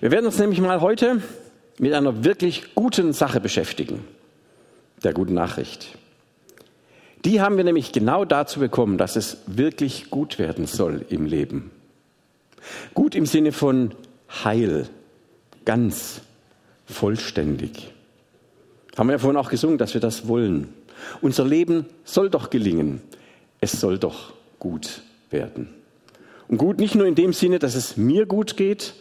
Wir werden uns nämlich mal heute mit einer wirklich guten Sache beschäftigen, der guten Nachricht. Die haben wir nämlich genau dazu bekommen, dass es wirklich gut werden soll im Leben. Gut im Sinne von heil, ganz, vollständig. Haben wir ja vorhin auch gesungen, dass wir das wollen. Unser Leben soll doch gelingen. Es soll doch gut werden. Und gut nicht nur in dem Sinne, dass es mir gut geht,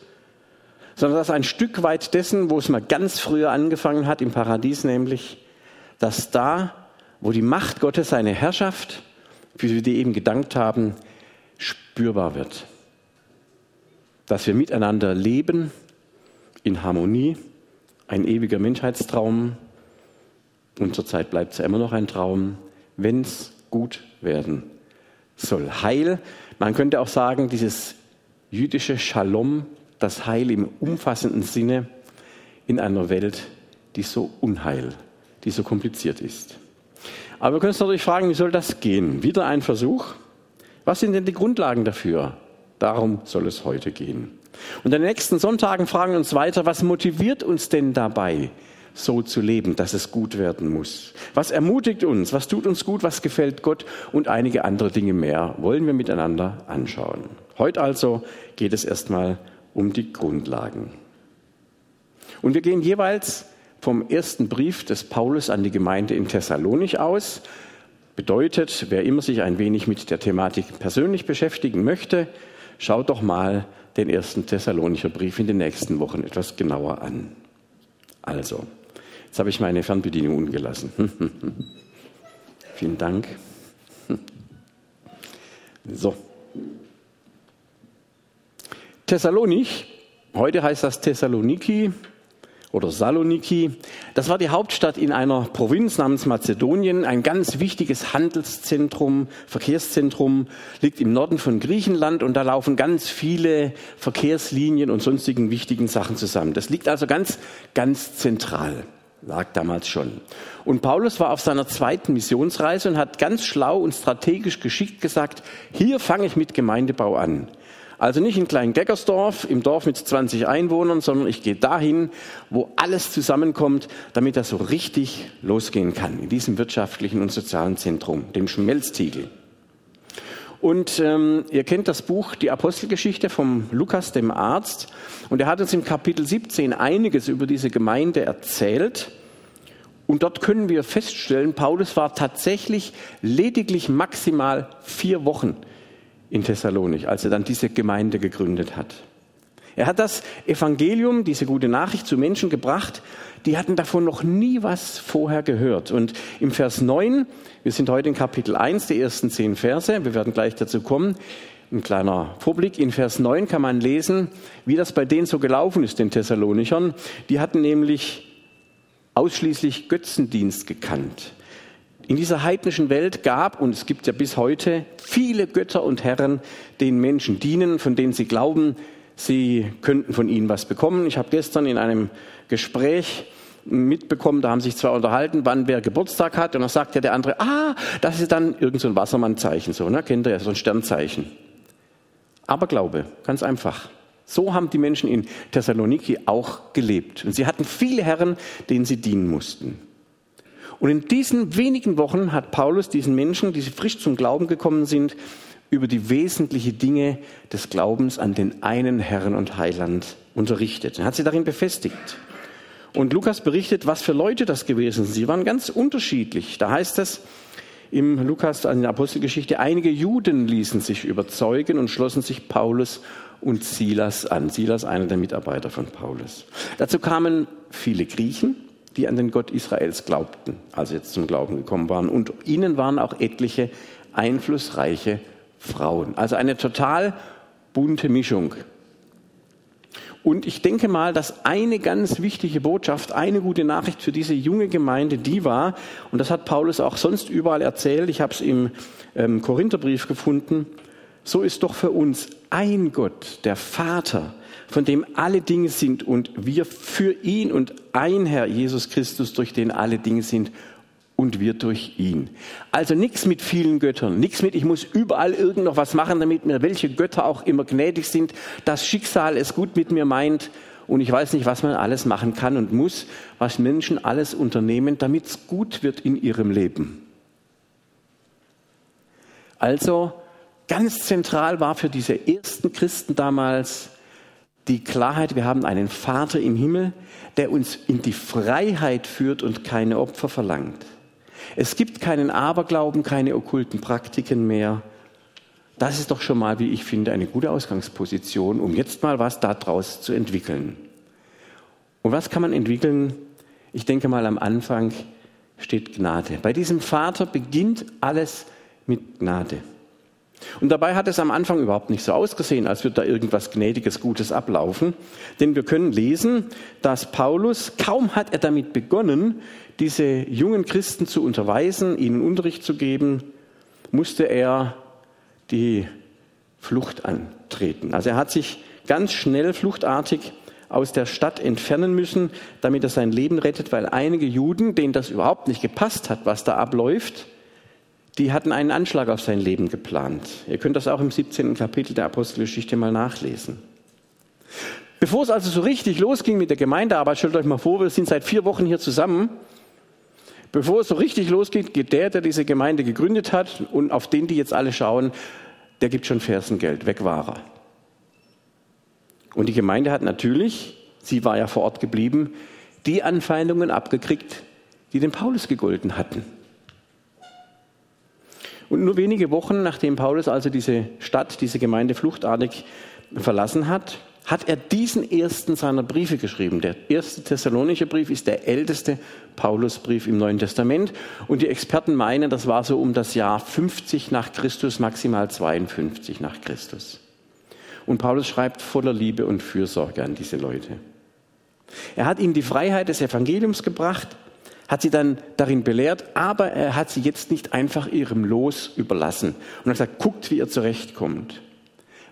sondern dass ein Stück weit dessen, wo es mal ganz früher angefangen hat, im Paradies nämlich, dass da, wo die Macht Gottes seine Herrschaft, wie wir die eben gedankt haben, spürbar wird. Dass wir miteinander leben in Harmonie, ein ewiger Menschheitstraum. Und zurzeit bleibt es ja immer noch ein Traum, wenn es gut werden soll. Heil, man könnte auch sagen, dieses jüdische Shalom, das Heil im umfassenden Sinne in einer Welt, die so unheil, die so kompliziert ist. Aber wir können uns natürlich fragen, wie soll das gehen? Wieder ein Versuch. Was sind denn die Grundlagen dafür? Darum soll es heute gehen. Und in den nächsten Sonntagen fragen wir uns weiter, was motiviert uns denn dabei, so zu leben, dass es gut werden muss? Was ermutigt uns? Was tut uns gut? Was gefällt Gott? Und einige andere Dinge mehr wollen wir miteinander anschauen. Heute also geht es erstmal um die Grundlagen. Und wir gehen jeweils vom ersten Brief des Paulus an die Gemeinde in Thessalonich aus. Bedeutet, wer immer sich ein wenig mit der Thematik persönlich beschäftigen möchte, schaut doch mal den ersten Thessalonicher Brief in den nächsten Wochen etwas genauer an. Also, jetzt habe ich meine Fernbedienung ungelassen. Vielen Dank. So. Thessalonich, heute heißt das Thessaloniki oder Saloniki, das war die Hauptstadt in einer Provinz namens Mazedonien, ein ganz wichtiges Handelszentrum, Verkehrszentrum, liegt im Norden von Griechenland und da laufen ganz viele Verkehrslinien und sonstigen wichtigen Sachen zusammen. Das liegt also ganz, ganz zentral lag damals schon. Und Paulus war auf seiner zweiten Missionsreise und hat ganz schlau und strategisch geschickt gesagt, hier fange ich mit Gemeindebau an. Also nicht in Kleingeckersdorf, im Dorf mit 20 Einwohnern, sondern ich gehe dahin, wo alles zusammenkommt, damit das so richtig losgehen kann, in diesem wirtschaftlichen und sozialen Zentrum, dem Schmelztiegel. Und ähm, ihr kennt das Buch Die Apostelgeschichte vom Lukas, dem Arzt. Und er hat uns im Kapitel 17 einiges über diese Gemeinde erzählt. Und dort können wir feststellen, Paulus war tatsächlich lediglich maximal vier Wochen in Thessalonich, als er dann diese Gemeinde gegründet hat. Er hat das Evangelium, diese gute Nachricht zu Menschen gebracht, die hatten davon noch nie was vorher gehört. Und im Vers 9, wir sind heute in Kapitel 1, die ersten zehn Verse, wir werden gleich dazu kommen, ein kleiner Vorblick. In Vers 9 kann man lesen, wie das bei denen so gelaufen ist, den Thessalonichern. Die hatten nämlich ausschließlich Götzendienst gekannt. In dieser heidnischen Welt gab, und es gibt ja bis heute, viele Götter und Herren, denen Menschen dienen, von denen sie glauben, sie könnten von ihnen was bekommen. Ich habe gestern in einem Gespräch mitbekommen, da haben sich zwei unterhalten, wann wer Geburtstag hat, und dann sagt ja der andere, ah, das ist dann irgend so ein Wassermannzeichen, so, ne? kennt ihr ja, so ein Sternzeichen. Aber Glaube, ganz einfach. So haben die Menschen in Thessaloniki auch gelebt. Und sie hatten viele Herren, denen sie dienen mussten. Und in diesen wenigen Wochen hat Paulus diesen Menschen, die frisch zum Glauben gekommen sind, über die wesentlichen Dinge des Glaubens an den einen Herrn und Heiland unterrichtet. Er hat sie darin befestigt. Und Lukas berichtet, was für Leute das gewesen sind. Sie waren ganz unterschiedlich. Da heißt es im Lukas an der Apostelgeschichte, einige Juden ließen sich überzeugen und schlossen sich Paulus und Silas an. Silas, einer der Mitarbeiter von Paulus. Dazu kamen viele Griechen, die an den Gott Israels glaubten, als sie jetzt zum Glauben gekommen waren. Und ihnen waren auch etliche einflussreiche Frauen. Also eine total bunte Mischung. Und ich denke mal, dass eine ganz wichtige Botschaft, eine gute Nachricht für diese junge Gemeinde, die war, und das hat Paulus auch sonst überall erzählt, ich habe es im ähm, Korintherbrief gefunden, so ist doch für uns ein Gott, der Vater, von dem alle Dinge sind und wir für ihn und ein Herr Jesus Christus, durch den alle Dinge sind und wir durch ihn. Also nichts mit vielen Göttern, nichts mit, ich muss überall irgend noch was machen, damit mir welche Götter auch immer gnädig sind, das Schicksal es gut mit mir meint und ich weiß nicht, was man alles machen kann und muss, was Menschen alles unternehmen, damit es gut wird in ihrem Leben. Also ganz zentral war für diese ersten Christen damals die Klarheit, wir haben einen Vater im Himmel, der uns in die Freiheit führt und keine Opfer verlangt. Es gibt keinen Aberglauben, keine okkulten Praktiken mehr. Das ist doch schon mal, wie ich finde, eine gute Ausgangsposition, um jetzt mal was daraus zu entwickeln. Und was kann man entwickeln? Ich denke mal, am Anfang steht Gnade. Bei diesem Vater beginnt alles mit Gnade. Und dabei hat es am Anfang überhaupt nicht so ausgesehen, als würde da irgendwas Gnädiges, Gutes ablaufen. Denn wir können lesen, dass Paulus, kaum hat er damit begonnen, diese jungen Christen zu unterweisen, ihnen Unterricht zu geben, musste er die Flucht antreten. Also er hat sich ganz schnell fluchtartig aus der Stadt entfernen müssen, damit er sein Leben rettet, weil einige Juden, denen das überhaupt nicht gepasst hat, was da abläuft, die hatten einen Anschlag auf sein Leben geplant. Ihr könnt das auch im 17. Kapitel der Apostelgeschichte mal nachlesen. Bevor es also so richtig losging mit der Gemeindearbeit, stellt euch mal vor, wir sind seit vier Wochen hier zusammen. Bevor es so richtig losgeht, geht der, der diese Gemeinde gegründet hat und auf den die jetzt alle schauen, der gibt schon Fersengeld, weg war er. Und die Gemeinde hat natürlich, sie war ja vor Ort geblieben, die Anfeindungen abgekriegt, die dem Paulus gegolten hatten. Und nur wenige Wochen nachdem Paulus also diese Stadt, diese Gemeinde fluchtartig verlassen hat, hat er diesen ersten seiner Briefe geschrieben. Der erste Thessalonische Brief ist der älteste Paulusbrief im Neuen Testament. Und die Experten meinen, das war so um das Jahr 50 nach Christus, maximal 52 nach Christus. Und Paulus schreibt voller Liebe und Fürsorge an diese Leute. Er hat ihnen die Freiheit des Evangeliums gebracht, hat sie dann darin belehrt, aber er hat sie jetzt nicht einfach ihrem Los überlassen und hat gesagt, guckt, wie ihr zurechtkommt.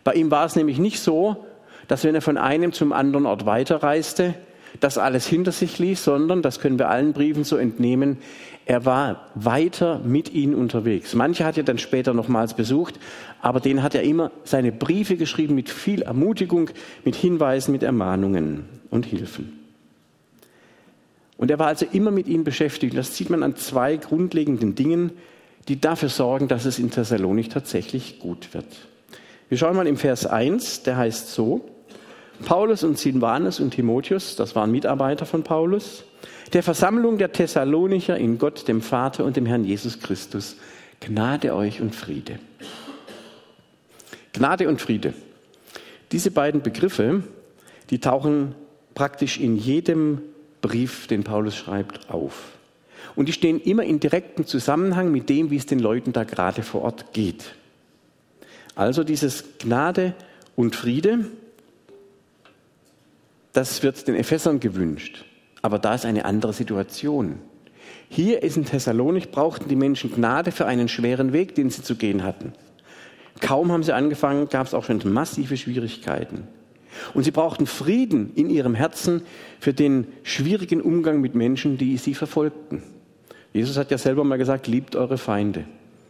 Bei ihm war es nämlich nicht so, dass wenn er von einem zum anderen Ort weiterreiste, das alles hinter sich ließ, sondern, das können wir allen Briefen so entnehmen, er war weiter mit ihnen unterwegs. Manche hat er dann später nochmals besucht, aber den hat er immer seine Briefe geschrieben mit viel Ermutigung, mit Hinweisen, mit Ermahnungen und Hilfen. Und er war also immer mit ihnen beschäftigt. Das sieht man an zwei grundlegenden Dingen, die dafür sorgen, dass es in Thessalonik tatsächlich gut wird. Wir schauen mal im Vers 1, der heißt so, Paulus und Silvanus und Timotheus, das waren Mitarbeiter von Paulus, der Versammlung der Thessalonicher in Gott, dem Vater und dem Herrn Jesus Christus, Gnade euch und Friede. Gnade und Friede. Diese beiden Begriffe, die tauchen praktisch in jedem Brief, den Paulus schreibt, auf. Und die stehen immer in direktem Zusammenhang mit dem, wie es den Leuten da gerade vor Ort geht. Also dieses Gnade und Friede, das wird den Ephesern gewünscht. Aber da ist eine andere Situation. Hier ist in Thessalonik brauchten die Menschen Gnade für einen schweren Weg, den sie zu gehen hatten. Kaum haben sie angefangen, gab es auch schon massive Schwierigkeiten. Und sie brauchten Frieden in ihrem Herzen für den schwierigen Umgang mit Menschen, die sie verfolgten. Jesus hat ja selber mal gesagt, liebt eure Feinde,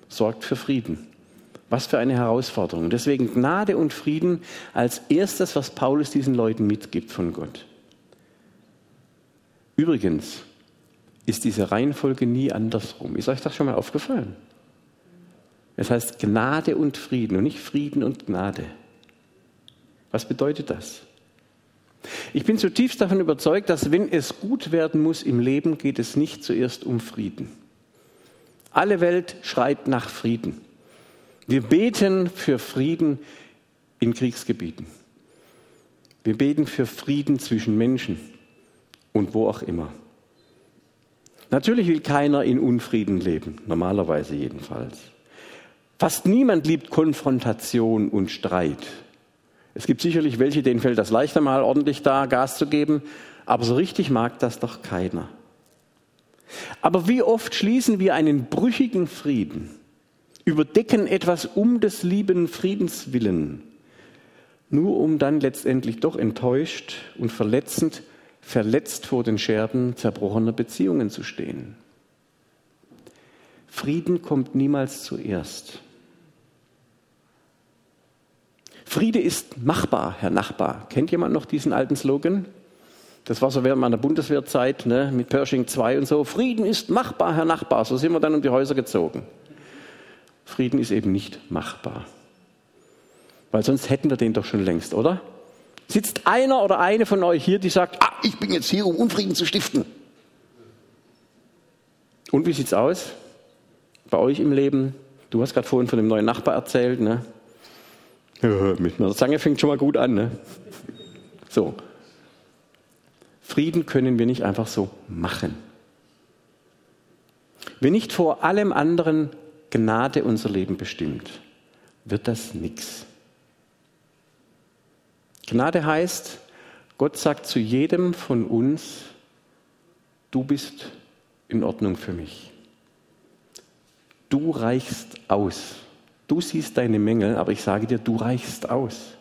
sorgt für Frieden. Was für eine Herausforderung. Deswegen Gnade und Frieden als erstes, was Paulus diesen Leuten mitgibt von Gott. Übrigens ist diese Reihenfolge nie andersrum. Ist euch das schon mal aufgefallen? Es heißt Gnade und Frieden und nicht Frieden und Gnade. Was bedeutet das? Ich bin zutiefst davon überzeugt, dass wenn es gut werden muss im Leben, geht es nicht zuerst um Frieden. Alle Welt schreit nach Frieden. Wir beten für Frieden in Kriegsgebieten. Wir beten für Frieden zwischen Menschen und wo auch immer. Natürlich will keiner in Unfrieden leben, normalerweise jedenfalls. Fast niemand liebt Konfrontation und Streit. Es gibt sicherlich welche, denen fällt das leichter mal ordentlich da Gas zu geben, aber so richtig mag das doch keiner. Aber wie oft schließen wir einen brüchigen Frieden, überdecken etwas um des lieben Friedens willen, nur um dann letztendlich doch enttäuscht und verletzend, verletzt vor den Scherben zerbrochener Beziehungen zu stehen. Frieden kommt niemals zuerst. Friede ist machbar, Herr Nachbar. Kennt jemand noch diesen alten Slogan? Das war so während meiner Bundeswehrzeit ne, mit Pershing 2 und so. Frieden ist machbar, Herr Nachbar. So sind wir dann um die Häuser gezogen. Frieden ist eben nicht machbar. Weil sonst hätten wir den doch schon längst, oder? Sitzt einer oder eine von euch hier, die sagt, ah, ich bin jetzt hier, um Unfrieden zu stiften. Und wie sieht's aus? Bei euch im Leben? Du hast gerade vorhin von dem neuen Nachbar erzählt, ne? Mit einer Zange fängt schon mal gut an, ne? So. Frieden können wir nicht einfach so machen. Wenn nicht vor allem anderen Gnade unser Leben bestimmt, wird das nichts. Gnade heißt, Gott sagt zu jedem von uns, du bist in Ordnung für mich. Du reichst aus. Du siehst deine Mängel, aber ich sage dir, du reichst aus.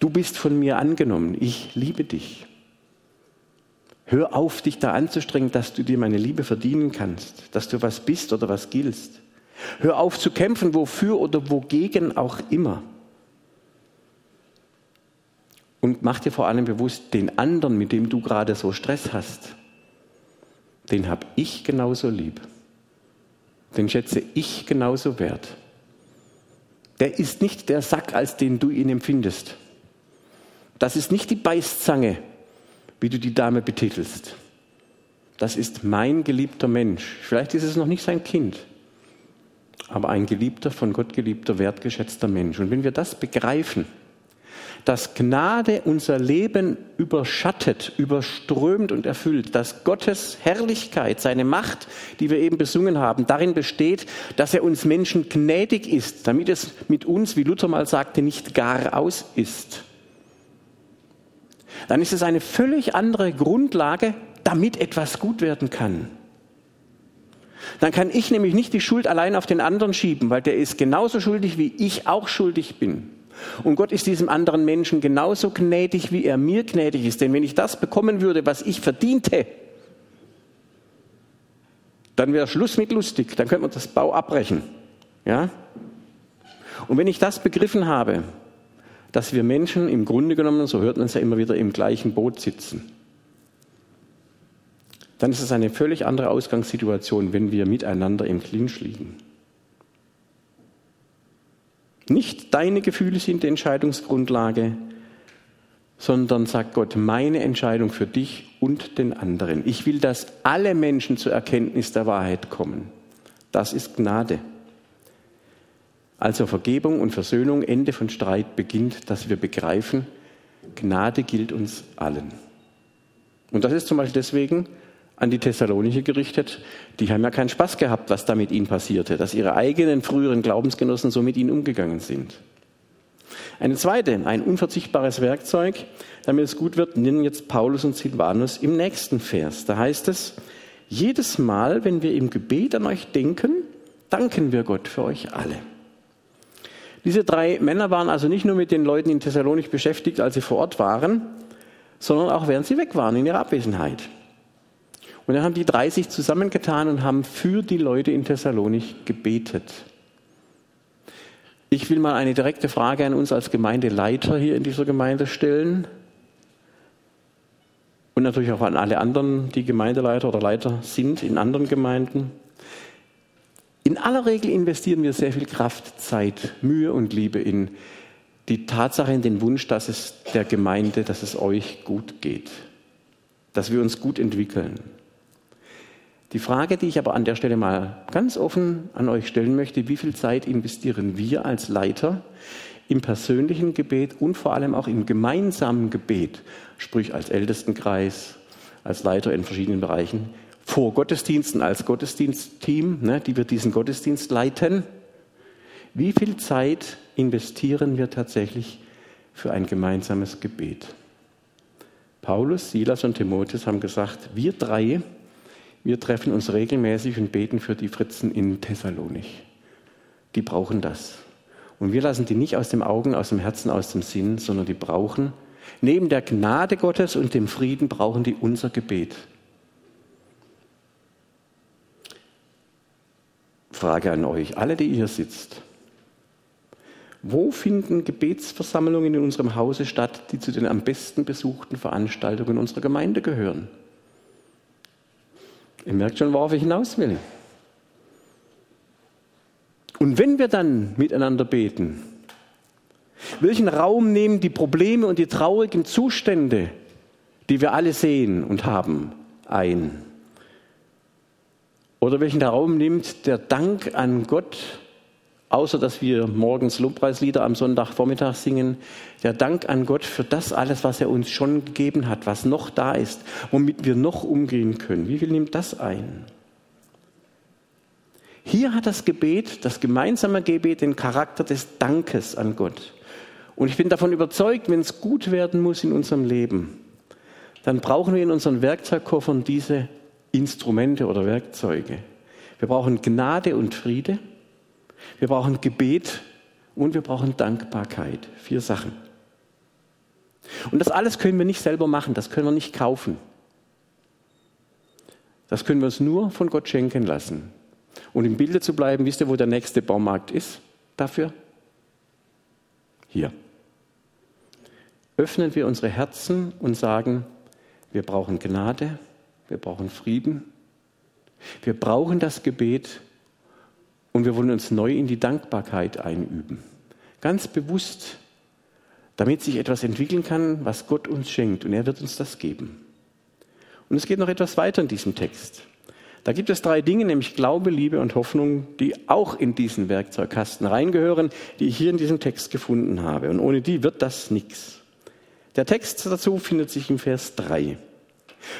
Du bist von mir angenommen. Ich liebe dich. Hör auf, dich da anzustrengen, dass du dir meine Liebe verdienen kannst, dass du was bist oder was giltst. Hör auf zu kämpfen, wofür oder wogegen auch immer. Und mach dir vor allem bewusst, den anderen, mit dem du gerade so Stress hast, den habe ich genauso lieb. Den schätze ich genauso wert. Der ist nicht der Sack, als den du ihn empfindest. Das ist nicht die Beißzange, wie du die Dame betitelst. Das ist mein geliebter Mensch. Vielleicht ist es noch nicht sein Kind, aber ein geliebter, von Gott geliebter, wertgeschätzter Mensch. Und wenn wir das begreifen, dass Gnade unser Leben überschattet, überströmt und erfüllt, dass Gottes Herrlichkeit, seine Macht, die wir eben besungen haben, darin besteht, dass er uns Menschen gnädig ist, damit es mit uns, wie Luther mal sagte, nicht gar aus ist dann ist es eine völlig andere Grundlage, damit etwas gut werden kann. Dann kann ich nämlich nicht die Schuld allein auf den anderen schieben, weil der ist genauso schuldig, wie ich auch schuldig bin. Und Gott ist diesem anderen Menschen genauso gnädig, wie er mir gnädig ist. Denn wenn ich das bekommen würde, was ich verdiente, dann wäre Schluss mit lustig, dann könnte man das Bau abbrechen. Ja? Und wenn ich das begriffen habe, dass wir Menschen im Grunde genommen, so hört man es ja immer wieder, im gleichen Boot sitzen. Dann ist es eine völlig andere Ausgangssituation, wenn wir miteinander im Clinch liegen. Nicht deine Gefühle sind die Entscheidungsgrundlage, sondern sagt Gott, meine Entscheidung für dich und den anderen. Ich will, dass alle Menschen zur Erkenntnis der Wahrheit kommen. Das ist Gnade. Also Vergebung und Versöhnung, Ende von Streit beginnt, dass wir begreifen, Gnade gilt uns allen. Und das ist zum Beispiel deswegen an die Thessalonicher gerichtet. Die haben ja keinen Spaß gehabt, was da mit ihnen passierte, dass ihre eigenen früheren Glaubensgenossen so mit ihnen umgegangen sind. Eine zweite, ein unverzichtbares Werkzeug, damit es gut wird, nennen jetzt Paulus und Silvanus im nächsten Vers. Da heißt es, jedes Mal, wenn wir im Gebet an euch denken, danken wir Gott für euch alle. Diese drei Männer waren also nicht nur mit den Leuten in Thessalonich beschäftigt, als sie vor Ort waren, sondern auch während sie weg waren in ihrer Abwesenheit. Und dann haben die drei sich zusammengetan und haben für die Leute in Thessalonich gebetet. Ich will mal eine direkte Frage an uns als Gemeindeleiter hier in dieser Gemeinde stellen. Und natürlich auch an alle anderen, die Gemeindeleiter oder Leiter sind in anderen Gemeinden. In aller Regel investieren wir sehr viel Kraft, Zeit, Mühe und Liebe in die Tatsache, in den Wunsch, dass es der Gemeinde, dass es euch gut geht, dass wir uns gut entwickeln. Die Frage, die ich aber an der Stelle mal ganz offen an euch stellen möchte, wie viel Zeit investieren wir als Leiter im persönlichen Gebet und vor allem auch im gemeinsamen Gebet, sprich als Ältestenkreis, als Leiter in verschiedenen Bereichen, vor Gottesdiensten als Gottesdienstteam, ne, die wir diesen Gottesdienst leiten. Wie viel Zeit investieren wir tatsächlich für ein gemeinsames Gebet? Paulus, Silas und Timotheus haben gesagt, wir drei, wir treffen uns regelmäßig und beten für die Fritzen in Thessalonich. Die brauchen das. Und wir lassen die nicht aus dem Augen, aus dem Herzen, aus dem Sinn, sondern die brauchen, neben der Gnade Gottes und dem Frieden brauchen die unser Gebet. Frage an euch, alle, die hier sitzt. Wo finden Gebetsversammlungen in unserem Hause statt, die zu den am besten besuchten Veranstaltungen unserer Gemeinde gehören? Ihr merkt schon, worauf ich hinaus will. Und wenn wir dann miteinander beten, welchen Raum nehmen die Probleme und die traurigen Zustände, die wir alle sehen und haben, ein? Oder welchen Raum nimmt der Dank an Gott, außer dass wir morgens Lobpreislieder am Sonntagvormittag singen, der Dank an Gott für das alles, was er uns schon gegeben hat, was noch da ist, womit wir noch umgehen können. Wie viel nimmt das ein? Hier hat das Gebet, das gemeinsame Gebet, den Charakter des Dankes an Gott. Und ich bin davon überzeugt, wenn es gut werden muss in unserem Leben, dann brauchen wir in unseren Werkzeugkoffern diese Instrumente oder Werkzeuge. Wir brauchen Gnade und Friede, wir brauchen Gebet und wir brauchen Dankbarkeit. Vier Sachen. Und das alles können wir nicht selber machen, das können wir nicht kaufen. Das können wir uns nur von Gott schenken lassen. Und im Bilde zu bleiben, wisst ihr, wo der nächste Baumarkt ist dafür? Hier öffnen wir unsere Herzen und sagen, wir brauchen Gnade, wir brauchen Frieden, wir brauchen das Gebet und wir wollen uns neu in die Dankbarkeit einüben. Ganz bewusst, damit sich etwas entwickeln kann, was Gott uns schenkt und er wird uns das geben. Und es geht noch etwas weiter in diesem Text. Da gibt es drei Dinge, nämlich Glaube, Liebe und Hoffnung, die auch in diesen Werkzeugkasten reingehören, die ich hier in diesem Text gefunden habe. Und ohne die wird das nichts. Der Text dazu findet sich im Vers 3.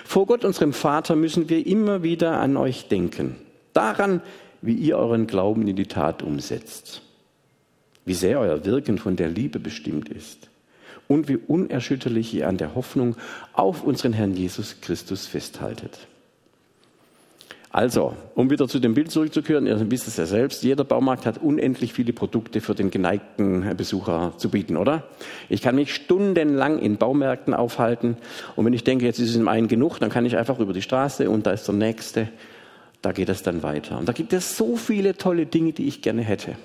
Vor Gott, unserem Vater, müssen wir immer wieder an euch denken. Daran, wie ihr euren Glauben in die Tat umsetzt. Wie sehr euer Wirken von der Liebe bestimmt ist. Und wie unerschütterlich ihr an der Hoffnung auf unseren Herrn Jesus Christus festhaltet. Also, um wieder zu dem Bild zurückzukehren, ihr wisst es ja selbst, jeder Baumarkt hat unendlich viele Produkte für den geneigten Besucher zu bieten, oder? Ich kann mich stundenlang in Baumärkten aufhalten und wenn ich denke, jetzt ist es im einen genug, dann kann ich einfach über die Straße und da ist der nächste, da geht es dann weiter. Und da gibt es so viele tolle Dinge, die ich gerne hätte.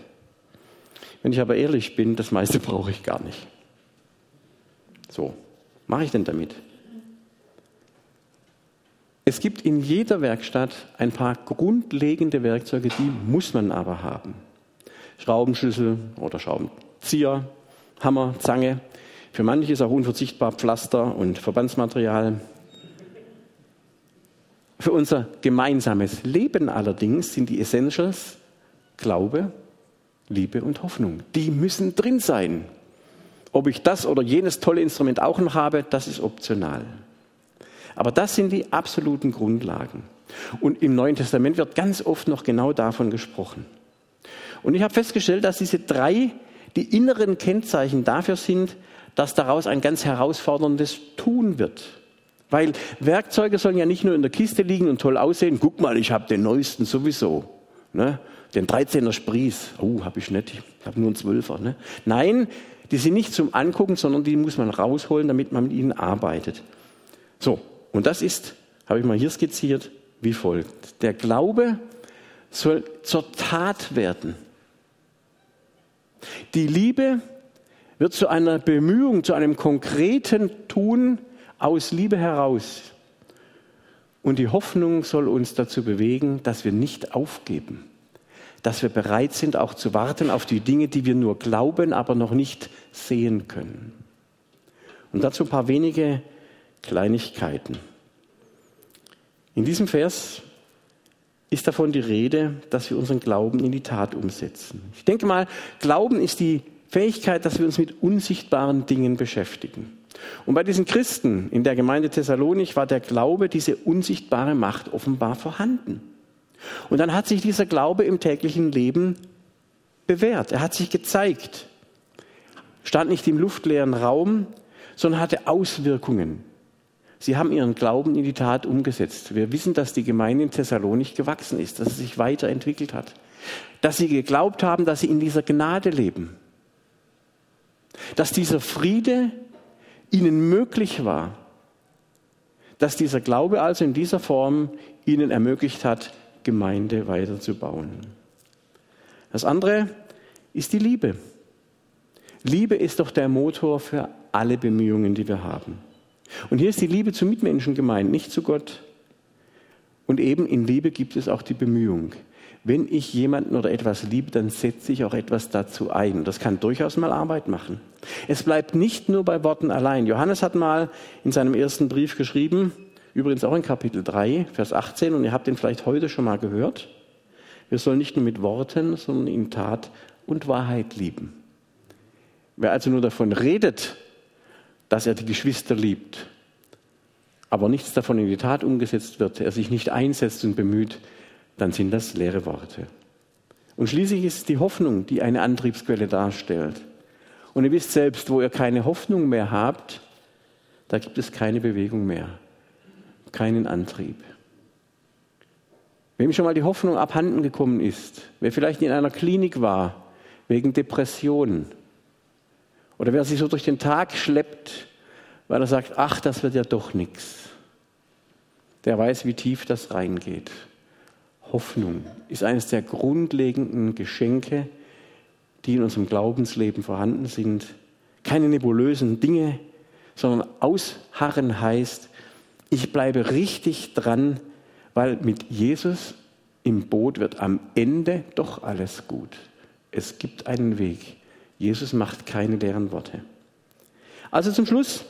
Wenn ich aber ehrlich bin, das meiste brauche ich gar nicht. So, mache ich denn damit? Es gibt in jeder Werkstatt ein paar grundlegende Werkzeuge, die muss man aber haben. Schraubenschlüssel oder Schraubenzieher, Hammer, Zange. Für manche ist auch unverzichtbar Pflaster und Verbandsmaterial. Für unser gemeinsames Leben allerdings sind die Essentials Glaube, Liebe und Hoffnung. Die müssen drin sein. Ob ich das oder jenes tolle Instrument auch noch habe, das ist optional. Aber das sind die absoluten Grundlagen. Und im Neuen Testament wird ganz oft noch genau davon gesprochen. Und ich habe festgestellt, dass diese drei die inneren Kennzeichen dafür sind, dass daraus ein ganz herausforderndes Tun wird. Weil Werkzeuge sollen ja nicht nur in der Kiste liegen und toll aussehen. Guck mal, ich habe den neuesten sowieso. Ne? Den 13er Spries. Oh, habe ich nicht. Ich habe nur einen 12er. Ne? Nein, die sind nicht zum Angucken, sondern die muss man rausholen, damit man mit ihnen arbeitet. So, und das ist, habe ich mal hier skizziert, wie folgt. Der Glaube soll zur Tat werden. Die Liebe wird zu einer Bemühung, zu einem konkreten Tun aus Liebe heraus. Und die Hoffnung soll uns dazu bewegen, dass wir nicht aufgeben, dass wir bereit sind, auch zu warten auf die Dinge, die wir nur glauben, aber noch nicht sehen können. Und dazu ein paar wenige Kleinigkeiten. In diesem Vers ist davon die Rede, dass wir unseren Glauben in die Tat umsetzen. Ich denke mal, Glauben ist die Fähigkeit, dass wir uns mit unsichtbaren Dingen beschäftigen. Und bei diesen Christen in der Gemeinde Thessalonich war der Glaube, diese unsichtbare Macht offenbar vorhanden. Und dann hat sich dieser Glaube im täglichen Leben bewährt. Er hat sich gezeigt. Stand nicht im luftleeren Raum, sondern hatte Auswirkungen. Sie haben ihren Glauben in die Tat umgesetzt. Wir wissen, dass die Gemeinde in Thessalonik gewachsen ist, dass sie sich weiterentwickelt hat, dass sie geglaubt haben, dass sie in dieser Gnade leben, dass dieser Friede ihnen möglich war, dass dieser Glaube also in dieser Form ihnen ermöglicht hat, Gemeinde weiterzubauen. Das andere ist die Liebe. Liebe ist doch der Motor für alle Bemühungen, die wir haben. Und hier ist die Liebe zu Mitmenschen gemeint, nicht zu Gott. Und eben in Liebe gibt es auch die Bemühung. Wenn ich jemanden oder etwas liebe, dann setze ich auch etwas dazu ein. Das kann durchaus mal Arbeit machen. Es bleibt nicht nur bei Worten allein. Johannes hat mal in seinem ersten Brief geschrieben, übrigens auch in Kapitel 3, Vers 18, und ihr habt ihn vielleicht heute schon mal gehört. Wir sollen nicht nur mit Worten, sondern in Tat und Wahrheit lieben. Wer also nur davon redet, dass er die Geschwister liebt, aber nichts davon in die Tat umgesetzt wird, er sich nicht einsetzt und bemüht, dann sind das leere Worte. Und schließlich ist es die Hoffnung, die eine Antriebsquelle darstellt. Und ihr wisst selbst, wo ihr keine Hoffnung mehr habt, da gibt es keine Bewegung mehr, keinen Antrieb. Wem schon mal die Hoffnung abhanden gekommen ist, wer vielleicht in einer Klinik war wegen Depressionen oder wer sich so durch den Tag schleppt, weil er sagt, ach, das wird ja doch nichts, der weiß, wie tief das reingeht. Hoffnung ist eines der grundlegenden Geschenke, die in unserem Glaubensleben vorhanden sind. Keine nebulösen Dinge, sondern ausharren heißt, ich bleibe richtig dran weil mit Jesus im Boot wird am Ende doch alles gut. Es gibt einen Weg. Jesus macht keine leeren Worte. Also zum Schluss,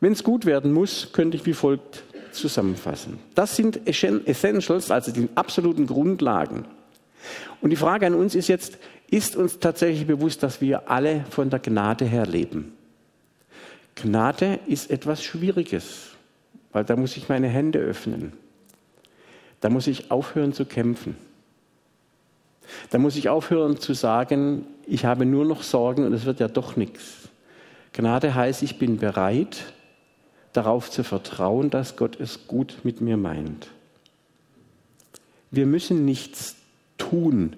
wenn es gut werden muss, könnte ich wie folgt zusammenfassen. Das sind Essentials, also die absoluten Grundlagen. Und die Frage an uns ist jetzt, ist uns tatsächlich bewusst, dass wir alle von der Gnade her leben? Gnade ist etwas Schwieriges, weil da muss ich meine Hände öffnen. Da muss ich aufhören zu kämpfen. Da muss ich aufhören zu sagen, ich habe nur noch Sorgen und es wird ja doch nichts. Gnade heißt, ich bin bereit, darauf zu vertrauen, dass Gott es gut mit mir meint. Wir müssen nichts tun,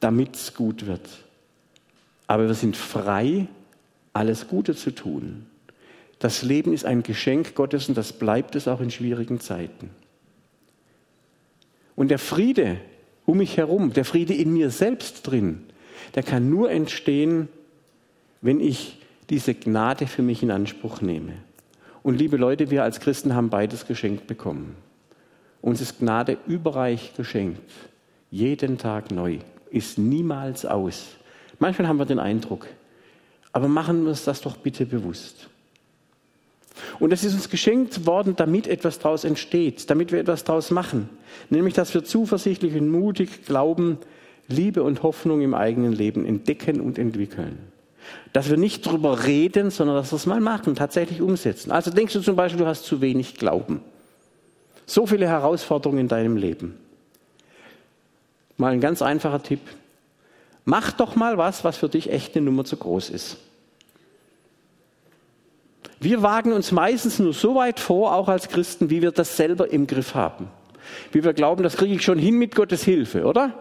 damit es gut wird. Aber wir sind frei, alles Gute zu tun. Das Leben ist ein Geschenk Gottes und das bleibt es auch in schwierigen Zeiten. Und der Friede um mich herum, der Friede in mir selbst drin, der kann nur entstehen, wenn ich diese Gnade für mich in Anspruch nehme. Und liebe Leute, wir als Christen haben beides geschenkt bekommen. Uns ist Gnade überreich geschenkt. Jeden Tag neu. Ist niemals aus. Manchmal haben wir den Eindruck. Aber machen wir uns das doch bitte bewusst. Und es ist uns geschenkt worden, damit etwas daraus entsteht, damit wir etwas daraus machen. Nämlich, dass wir zuversichtlich und mutig glauben, Liebe und Hoffnung im eigenen Leben entdecken und entwickeln. Dass wir nicht drüber reden, sondern dass wir es mal machen, tatsächlich umsetzen. Also denkst du zum Beispiel, du hast zu wenig Glauben. So viele Herausforderungen in deinem Leben. Mal ein ganz einfacher Tipp. Mach doch mal was, was für dich echt eine Nummer zu groß ist. Wir wagen uns meistens nur so weit vor, auch als Christen, wie wir das selber im Griff haben. Wie wir glauben, das kriege ich schon hin mit Gottes Hilfe, oder?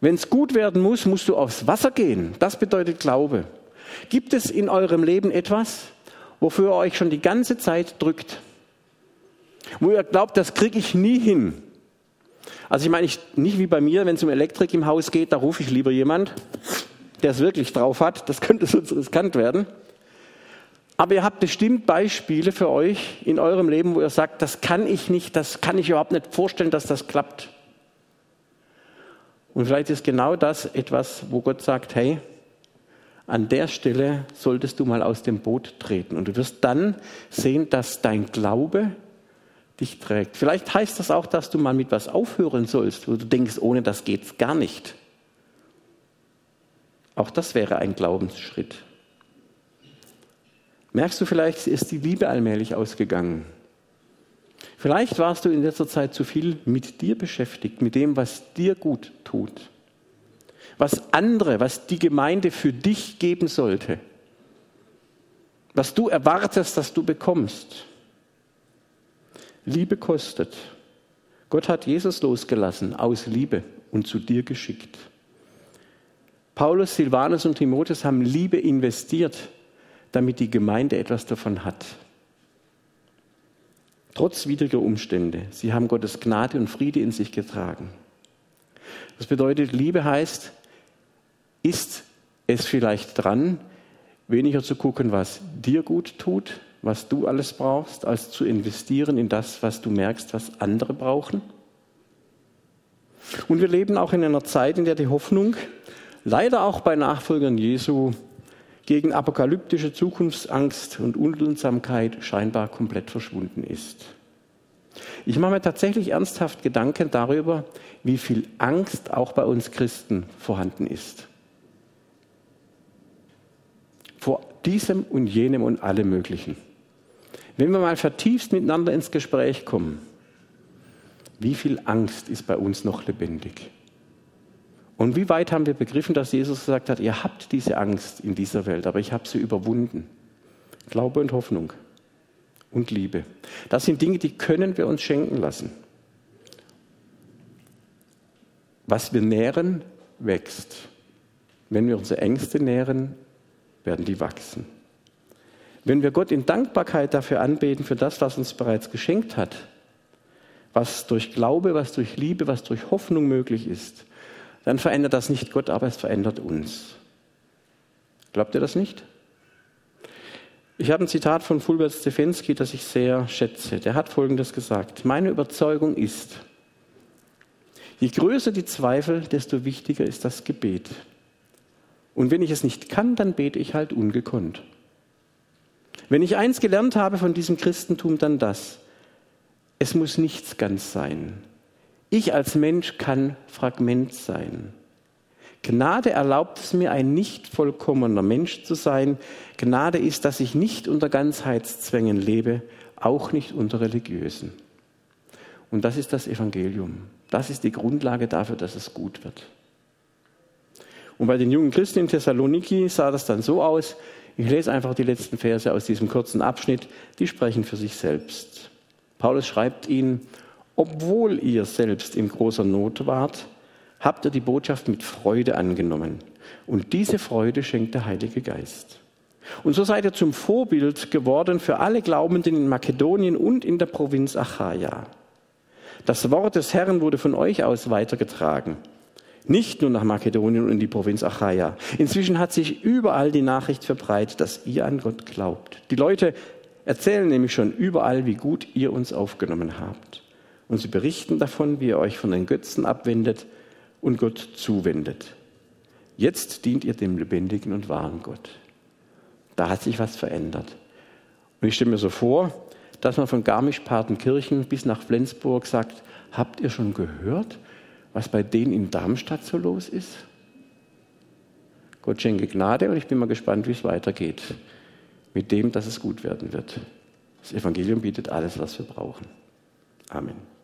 Wenn es gut werden muss, musst du aufs Wasser gehen. Das bedeutet Glaube. Gibt es in eurem Leben etwas, wofür ihr euch schon die ganze Zeit drückt? Wo ihr glaubt, das kriege ich nie hin? Also ich meine, ich, nicht wie bei mir, wenn es um Elektrik im Haus geht, da rufe ich lieber jemand, der es wirklich drauf hat. Das könnte sonst riskant werden. Aber ihr habt bestimmt Beispiele für euch in eurem Leben, wo ihr sagt, das kann ich nicht, das kann ich überhaupt nicht vorstellen, dass das klappt. Und vielleicht ist genau das etwas, wo Gott sagt, hey, an der Stelle solltest du mal aus dem Boot treten. Und du wirst dann sehen, dass dein Glaube dich trägt. Vielleicht heißt das auch, dass du mal mit was aufhören sollst, wo du denkst, ohne das geht's gar nicht. Auch das wäre ein Glaubensschritt. Merkst du vielleicht, ist die Liebe allmählich ausgegangen? Vielleicht warst du in letzter Zeit zu viel mit dir beschäftigt, mit dem, was dir gut tut. Was andere, was die Gemeinde für dich geben sollte. Was du erwartest, dass du bekommst. Liebe kostet. Gott hat Jesus losgelassen aus Liebe und zu dir geschickt. Paulus, Silvanus und Timotheus haben Liebe investiert damit die Gemeinde etwas davon hat. Trotz widriger Umstände. Sie haben Gottes Gnade und Friede in sich getragen. Das bedeutet, Liebe heißt, ist es vielleicht dran, weniger zu gucken, was dir gut tut, was du alles brauchst, als zu investieren in das, was du merkst, was andere brauchen? Und wir leben auch in einer Zeit, in der die Hoffnung, leider auch bei Nachfolgern Jesu, gegen apokalyptische Zukunftsangst und Unduldsamkeit scheinbar komplett verschwunden ist. Ich mache mir tatsächlich ernsthaft Gedanken darüber, wie viel Angst auch bei uns Christen vorhanden ist. Vor diesem und jenem und allem Möglichen. Wenn wir mal vertieft miteinander ins Gespräch kommen, wie viel Angst ist bei uns noch lebendig? Und wie weit haben wir begriffen, dass Jesus gesagt hat, ihr habt diese Angst in dieser Welt, aber ich habe sie überwunden. Glaube und Hoffnung und Liebe. Das sind Dinge, die können wir uns schenken lassen. Was wir nähren, wächst. Wenn wir unsere Ängste nähren, werden die wachsen. Wenn wir Gott in Dankbarkeit dafür anbeten, für das, was uns bereits geschenkt hat, was durch Glaube, was durch Liebe, was durch Hoffnung möglich ist, dann verändert das nicht Gott, aber es verändert uns. Glaubt ihr das nicht? Ich habe ein Zitat von Fulbert Stefensky, das ich sehr schätze. Der hat Folgendes gesagt. Meine Überzeugung ist, je größer die Zweifel, desto wichtiger ist das Gebet. Und wenn ich es nicht kann, dann bete ich halt ungekonnt. Wenn ich eins gelernt habe von diesem Christentum, dann das. Es muss nichts ganz sein. Ich als Mensch kann Fragment sein. Gnade erlaubt es mir, ein nicht vollkommener Mensch zu sein. Gnade ist, dass ich nicht unter Ganzheitszwängen lebe, auch nicht unter religiösen. Und das ist das Evangelium. Das ist die Grundlage dafür, dass es gut wird. Und bei den jungen Christen in Thessaloniki sah das dann so aus, ich lese einfach die letzten Verse aus diesem kurzen Abschnitt, die sprechen für sich selbst. Paulus schreibt ihnen, obwohl ihr selbst in großer Not wart, habt ihr die Botschaft mit Freude angenommen. Und diese Freude schenkt der Heilige Geist. Und so seid ihr zum Vorbild geworden für alle Glaubenden in Makedonien und in der Provinz Achaia. Das Wort des Herrn wurde von euch aus weitergetragen. Nicht nur nach Makedonien und in die Provinz Achaia. Inzwischen hat sich überall die Nachricht verbreitet, dass ihr an Gott glaubt. Die Leute erzählen nämlich schon überall, wie gut ihr uns aufgenommen habt. Und sie berichten davon, wie ihr euch von den Götzen abwendet und Gott zuwendet. Jetzt dient ihr dem lebendigen und wahren Gott. Da hat sich was verändert. Und ich stelle mir so vor, dass man von Garmisch-Partenkirchen bis nach Flensburg sagt, habt ihr schon gehört, was bei denen in Darmstadt so los ist? Gott schenke Gnade und ich bin mal gespannt, wie es weitergeht. Mit dem, dass es gut werden wird. Das Evangelium bietet alles, was wir brauchen. Amen.